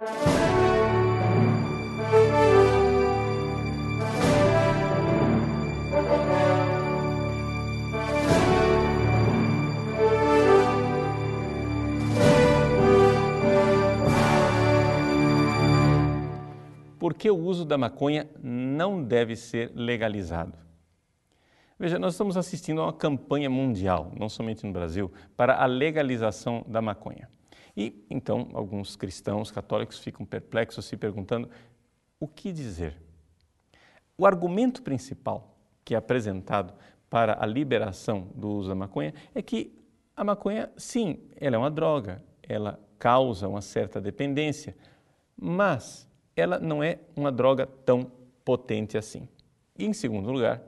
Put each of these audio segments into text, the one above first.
Por que o uso da maconha não deve ser legalizado? Veja, nós estamos assistindo a uma campanha mundial, não somente no Brasil, para a legalização da maconha. E então alguns cristãos católicos ficam perplexos, se perguntando o que dizer. O argumento principal que é apresentado para a liberação do uso da maconha é que a maconha, sim, ela é uma droga, ela causa uma certa dependência, mas ela não é uma droga tão potente assim. E, em segundo lugar,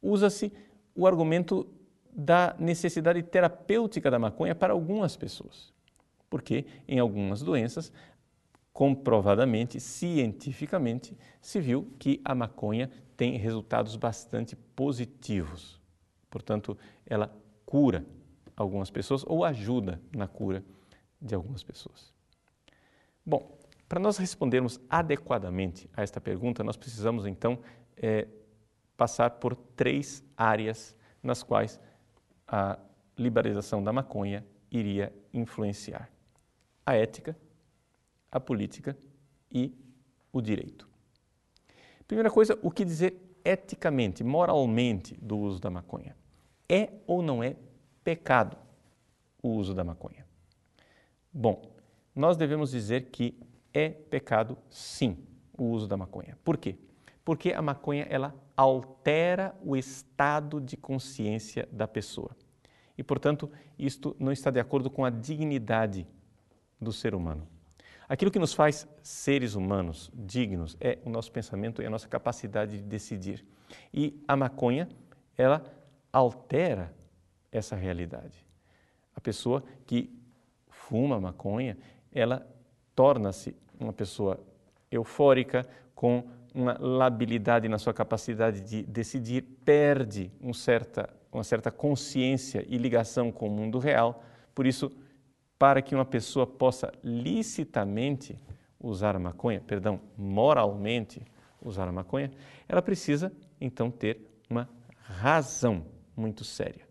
usa-se o argumento da necessidade terapêutica da maconha para algumas pessoas. Porque em algumas doenças, comprovadamente, cientificamente, se viu que a maconha tem resultados bastante positivos. Portanto, ela cura algumas pessoas ou ajuda na cura de algumas pessoas. Bom, para nós respondermos adequadamente a esta pergunta, nós precisamos então é, passar por três áreas nas quais a liberalização da maconha iria influenciar: a ética, a política e o direito. Primeira coisa, o que dizer eticamente, moralmente do uso da maconha? É ou não é pecado o uso da maconha? Bom, nós devemos dizer que é pecado, sim, o uso da maconha. Por quê? Porque a maconha ela altera o estado de consciência da pessoa. E, portanto, isto não está de acordo com a dignidade do ser humano. Aquilo que nos faz seres humanos dignos é o nosso pensamento e a nossa capacidade de decidir. E a maconha, ela altera essa realidade. A pessoa que fuma maconha, ela torna-se uma pessoa eufórica, com uma labilidade na sua capacidade de decidir, perde um certa, uma certa consciência e ligação com o mundo real. Por isso, para que uma pessoa possa licitamente usar a maconha, perdão, moralmente usar a maconha, ela precisa então ter uma razão muito séria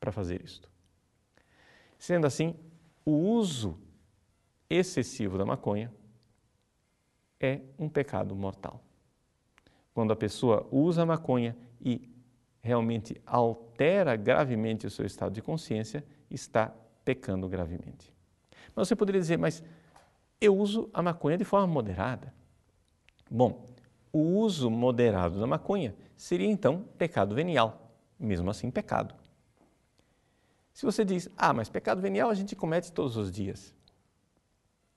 para fazer isto. Sendo assim, o uso excessivo da maconha é um pecado mortal. Quando a pessoa usa a maconha e realmente altera gravemente o seu estado de consciência, está pecando gravemente. Mas você poderia dizer, mas eu uso a maconha de forma moderada. Bom, o uso moderado da maconha seria então pecado venial, mesmo assim pecado. Se você diz, ah, mas pecado venial a gente comete todos os dias.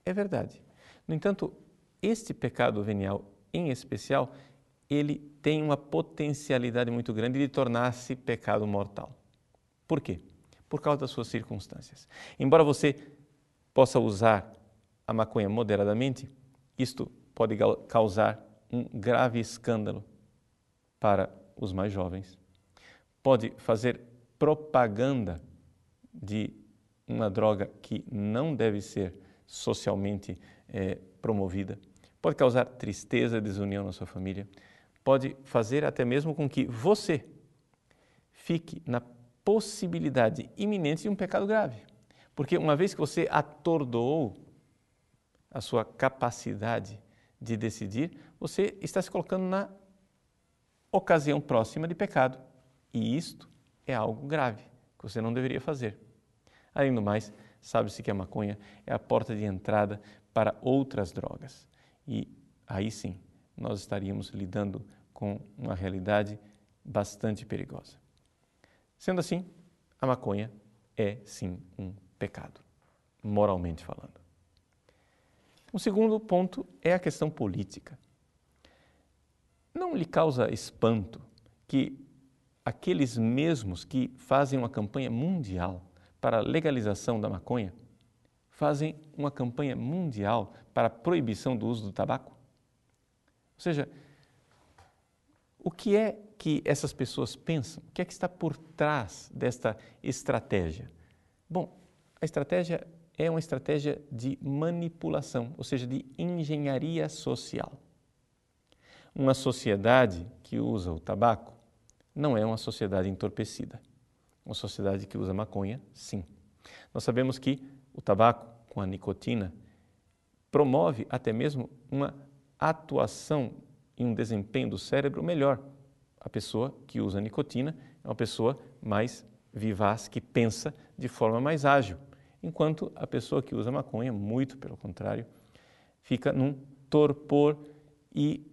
É verdade. No entanto, este pecado venial, em especial, ele tem uma potencialidade muito grande de tornar-se pecado mortal. Por quê? Por causa das suas circunstâncias. Embora você possa usar a maconha moderadamente, isto pode causar um grave escândalo para os mais jovens. Pode fazer propaganda de uma droga que não deve ser socialmente é, promovida pode causar tristeza e desunião na sua família, pode fazer até mesmo com que você fique na possibilidade iminente de um pecado grave. Porque uma vez que você atordoou a sua capacidade de decidir, você está se colocando na ocasião próxima de pecado. E isto é algo grave que você não deveria fazer. Além do mais, sabe-se que a maconha é a porta de entrada para outras drogas. E aí sim, nós estaríamos lidando com uma realidade bastante perigosa. Sendo assim, a maconha é sim um pecado, moralmente falando. O segundo ponto é a questão política. Não lhe causa espanto que aqueles mesmos que fazem uma campanha mundial para a legalização da maconha fazem uma campanha mundial para a proibição do uso do tabaco? Ou seja, o que é que essas pessoas pensam? O que é que está por trás desta estratégia? Bom, a estratégia é uma estratégia de manipulação, ou seja, de engenharia social. Uma sociedade que usa o tabaco não é uma sociedade entorpecida. Uma sociedade que usa maconha, sim. Nós sabemos que o tabaco, com a nicotina, promove até mesmo uma atuação e um desempenho do cérebro melhor. A pessoa que usa nicotina é uma pessoa mais vivaz, que pensa de forma mais ágil, enquanto a pessoa que usa maconha, muito pelo contrário, fica num torpor e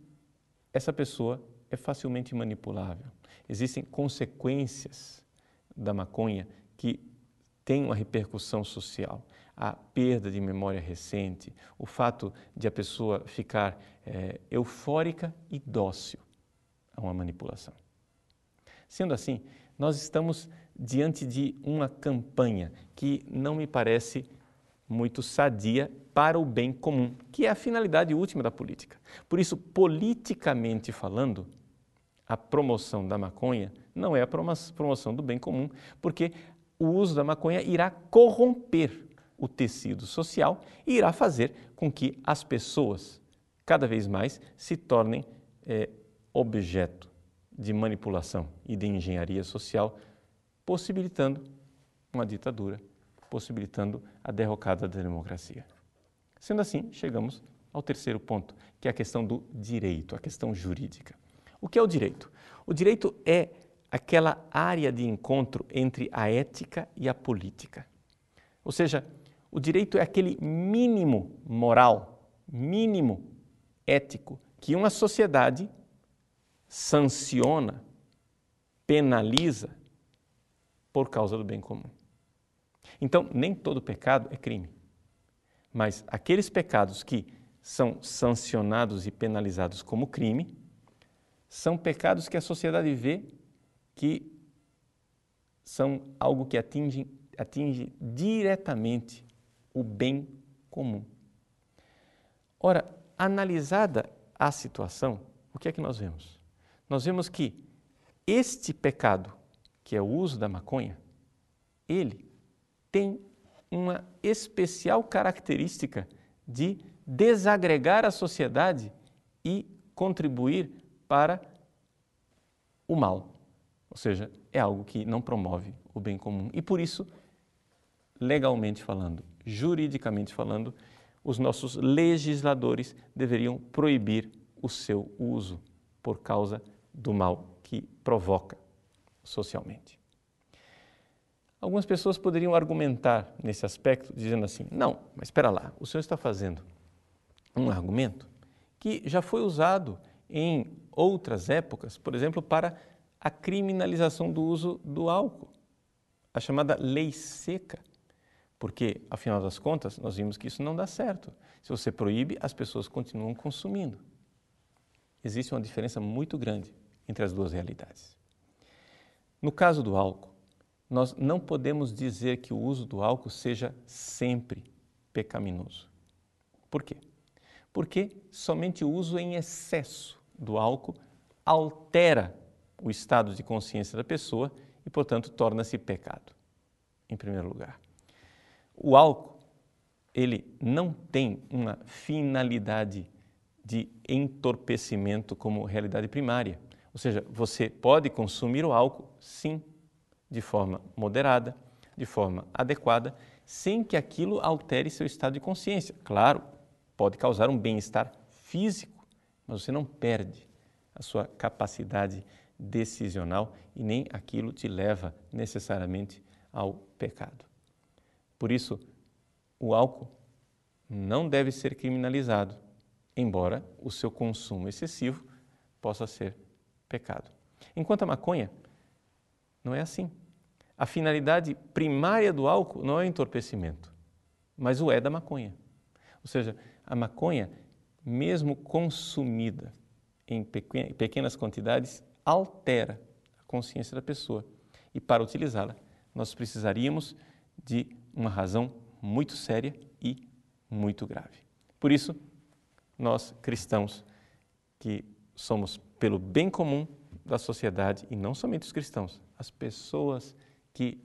essa pessoa é facilmente manipulável. Existem consequências da maconha que têm uma repercussão social. A perda de memória recente, o fato de a pessoa ficar é, eufórica e dócil a uma manipulação. Sendo assim, nós estamos diante de uma campanha que não me parece muito sadia para o bem comum, que é a finalidade última da política. Por isso, politicamente falando, a promoção da maconha não é a promoção do bem comum, porque o uso da maconha irá corromper o tecido social e irá fazer com que as pessoas, cada vez mais, se tornem é, objeto de manipulação e de engenharia social, possibilitando uma ditadura, possibilitando a derrocada da democracia. Sendo assim, chegamos ao terceiro ponto, que é a questão do direito, a questão jurídica. O que é o direito? O direito é aquela área de encontro entre a ética e a política. Ou seja, o direito é aquele mínimo moral, mínimo ético que uma sociedade sanciona, penaliza por causa do bem comum. Então, nem todo pecado é crime, mas aqueles pecados que são sancionados e penalizados como crime são pecados que a sociedade vê que são algo que atinge, atinge diretamente o bem comum. Ora, analisada a situação, o que é que nós vemos? Nós vemos que este pecado, que é o uso da maconha, ele tem uma especial característica de desagregar a sociedade e contribuir para o mal. Ou seja, é algo que não promove o bem comum. E por isso, legalmente falando, juridicamente falando, os nossos legisladores deveriam proibir o seu uso por causa do mal que provoca socialmente. Algumas pessoas poderiam argumentar nesse aspecto dizendo assim: não, mas espera lá, o senhor está fazendo um argumento que já foi usado em outras épocas, por exemplo, para a criminalização do uso do álcool, a chamada lei seca. Porque, afinal das contas, nós vimos que isso não dá certo. Se você proíbe, as pessoas continuam consumindo. Existe uma diferença muito grande entre as duas realidades. No caso do álcool, nós não podemos dizer que o uso do álcool seja sempre pecaminoso. Por quê? Porque somente o uso em excesso do álcool altera o estado de consciência da pessoa e, portanto, torna-se pecado, em primeiro lugar. O álcool, ele não tem uma finalidade de entorpecimento como realidade primária. Ou seja, você pode consumir o álcool, sim, de forma moderada, de forma adequada, sem que aquilo altere seu estado de consciência. Claro, pode causar um bem-estar físico, mas você não perde a sua capacidade decisional e nem aquilo te leva necessariamente ao pecado. Por isso, o álcool não deve ser criminalizado, embora o seu consumo excessivo possa ser pecado. Enquanto a maconha, não é assim. A finalidade primária do álcool não é o entorpecimento, mas o é da maconha. Ou seja, a maconha mesmo consumida em pequenas quantidades, altera a consciência da pessoa. E para utilizá-la, nós precisaríamos de uma razão muito séria e muito grave. Por isso, nós cristãos, que somos pelo bem comum da sociedade, e não somente os cristãos, as pessoas que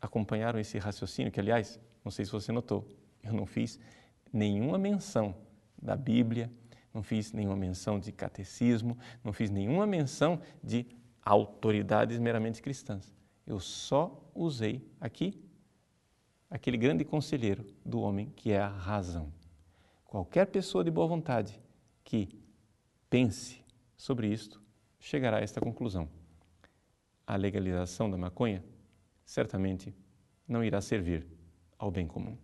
acompanharam esse raciocínio, que aliás, não sei se você notou, Eu não fiz nenhuma menção da Bíblia, não fiz nenhuma menção de catecismo, não fiz nenhuma menção de autoridades meramente cristãs. Eu só usei aqui aquele grande conselheiro do homem que é a razão. Qualquer pessoa de boa vontade que pense sobre isto chegará a esta conclusão. A legalização da maconha certamente não irá servir ao bem comum.